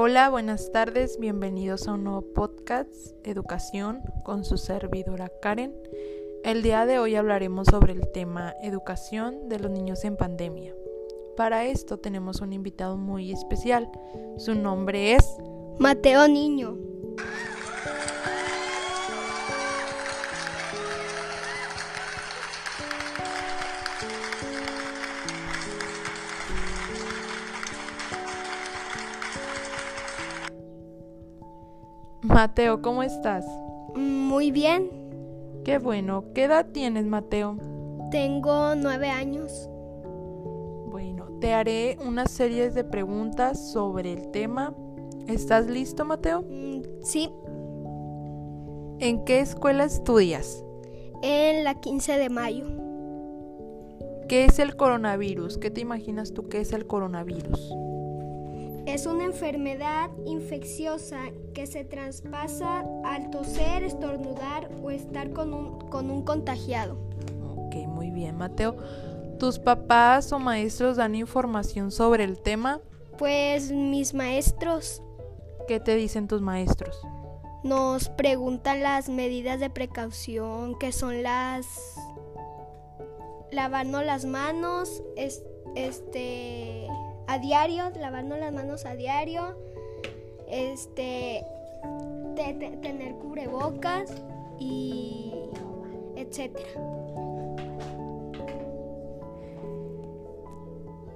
Hola, buenas tardes, bienvenidos a un nuevo podcast, Educación, con su servidora Karen. El día de hoy hablaremos sobre el tema Educación de los niños en pandemia. Para esto tenemos un invitado muy especial. Su nombre es Mateo Niño. Mateo, ¿cómo estás? Muy bien. Qué bueno. ¿Qué edad tienes, Mateo? Tengo nueve años. Bueno, te haré una serie de preguntas sobre el tema. ¿Estás listo, Mateo? Mm, Sí, ¿En qué escuela estudias? en la 15 de mayo. ¿Qué es el coronavirus? ¿Qué te imaginas tú que es el coronavirus? Es una enfermedad infecciosa que se traspasa al toser, estornudar o estar con un, con un contagiado. Ok, muy bien, Mateo. ¿Tus papás o maestros dan información sobre el tema? Pues mis maestros ¿Qué te dicen tus maestros? nos preguntan las medidas de precaución, que son las lavarnos las manos, es- este a diario, lavarnos las manos a diario, este te- te- tener cubrebocas y etcétera.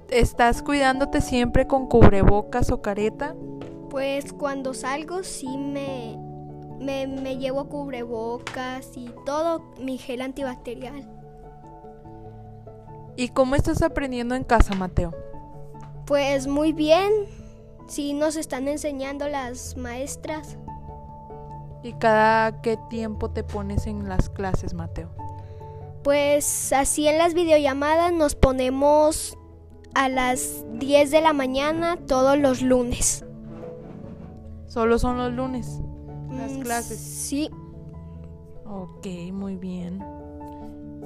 ¿Estás cuidándote siempre con cubrebocas o careta? Pues cuando salgo sí me, me, me llevo cubrebocas y todo mi gel antibacterial. ¿Y cómo estás aprendiendo en casa, Mateo? Pues muy bien, sí nos están enseñando las maestras. ¿Y cada qué tiempo te pones en las clases, Mateo? Pues así en las videollamadas nos ponemos a las 10 de la mañana todos los lunes. Solo son los lunes las Mm, clases. Sí, Ok, muy bien.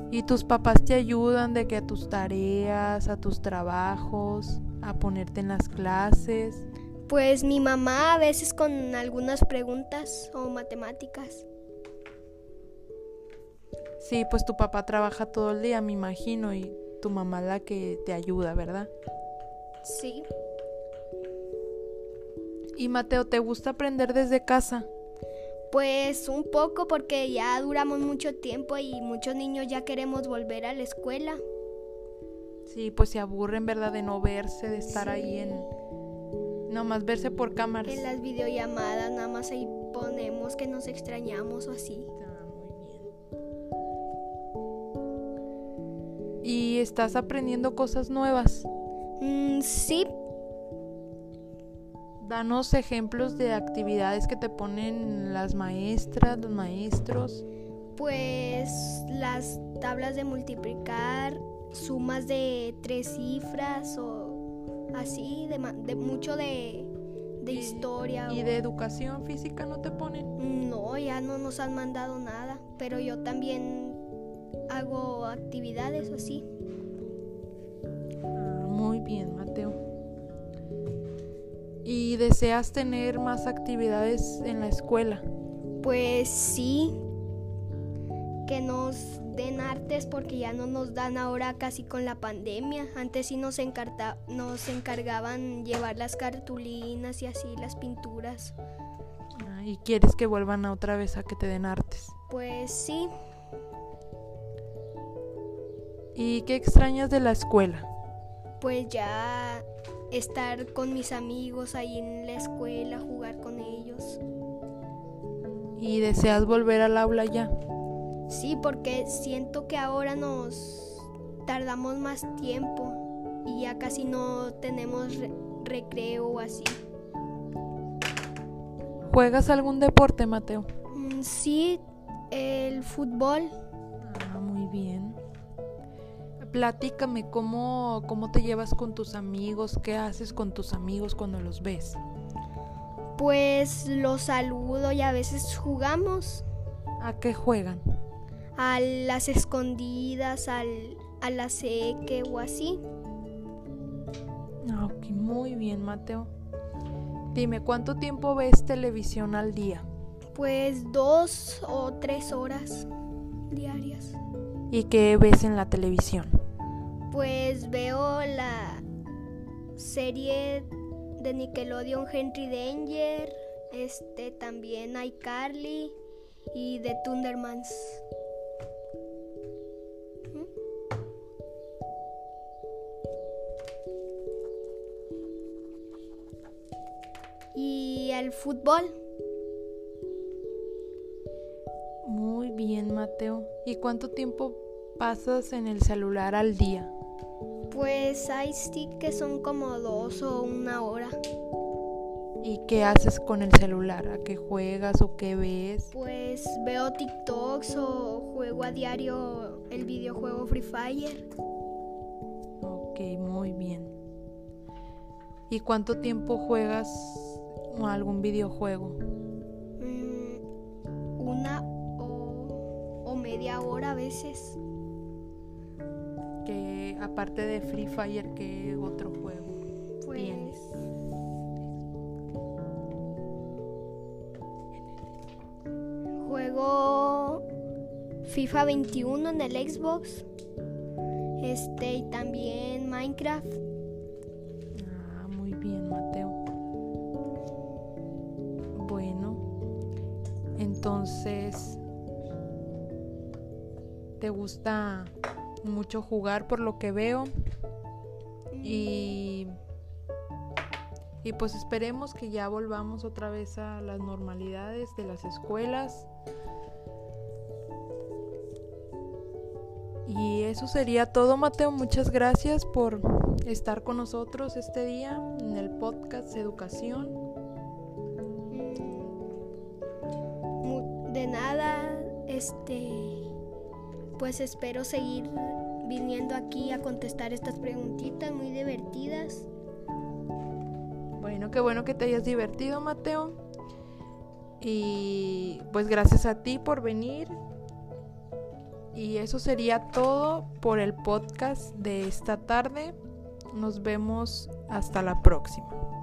¿Y tus papás te ayudan de que a tus tareas, a tus trabajos, a ponerte en las clases? pues mi mamá a veces con algunas preguntas o matemáticas. Sí, pues tu papá trabaja todo el día, me imagino, y tu mamá la que te ayuda, ¿verdad? Sí. Y Mateo, ¿te gusta aprender desde casa? Pues un poco porque ya duramos mucho tiempo y muchos niños ya queremos volver a la escuela. Sí, pues se aburren, ¿verdad? De no verse, de estar ahí en... Nomás verse por cámaras. En las videollamadas nada más ahí ponemos que nos extrañamos o así. Ah, muy bien. ¿Y estás aprendiendo cosas nuevas? Mm, sí, Danos ejemplos de actividades que te ponen las maestras, los maestros. pues las tablas de multiplicar, sumas de tres cifras o así, de, mucho de, de Y- historia. ¿Y o- de educación física no te ponen? No, ya no nos han mandado nada, pero yo también hago actividades así. Ah, muy bien, Mateo. ¿Y deseas tener más actividades en la escuela? Pues sí, que nos den artes porque ya no nos dan ahora casi con la pandemia. Antes sí nos, encarta- nos encargaban llevar las cartulinas y así las pinturas. Ah, ¿Y quieres que vuelvan a otra vez a que te den artes? Pues sí, ¿Y qué extrañas de la escuela? pues ya estar con mis amigos ahí en la escuela, jugar con ellos. ¿Y deseas volver al aula ya? Sí, porque siento que ahora nos tardamos más tiempo y ya casi no tenemos re- recreo o así. ¿Juegas algún deporte, Mateo? Mm, Sí, el fútbol. Ah, muy bien. Platícame cómo, cómo te llevas con tus amigos, qué haces con tus amigos cuando los ves. Pues los saludo y a veces jugamos ¿A qué juegan? A las escondidas, al, a la seque o así. Ah, ok, muy bien, Mateo. Dime, ¿cuánto tiempo ves televisión al día? Pues dos o tres horas diarias. ¿Y qué ves en la televisión? Pues veo la serie de Nickelodeon Henry Danger, este también iCarly y de Thundermans. El fútbol. Muy bien, Mateo. ¿Y cuánto tiempo pasas en el celular al día? Pues hay sí que son como dos o una hora. ¿Y qué haces con el celular? ¿A qué juegas o qué ves? Pues veo TikToks o juego a diario el videojuego Free Fire. Ok, muy bien. ¿Y cuánto tiempo juegas algún videojuego? Mm, una o, o media hora a veces. Que aparte de Free Fire, ¿qué otro juego Pues tienes? juego FIFA 21 en el Xbox. Este y también Minecraft. Entonces, ¿te gusta mucho jugar por lo que veo? Y, y pues esperemos que ya volvamos otra vez a las normalidades de las escuelas. Y eso sería todo, Mateo. Muchas gracias por estar con nosotros este día en el podcast Educación. Este pues espero seguir viniendo aquí a contestar estas preguntitas muy divertidas. Bueno, qué bueno que te hayas divertido, Mateo. Y pues gracias a ti por venir. Y eso sería todo por el podcast de esta tarde. Nos vemos hasta la próxima.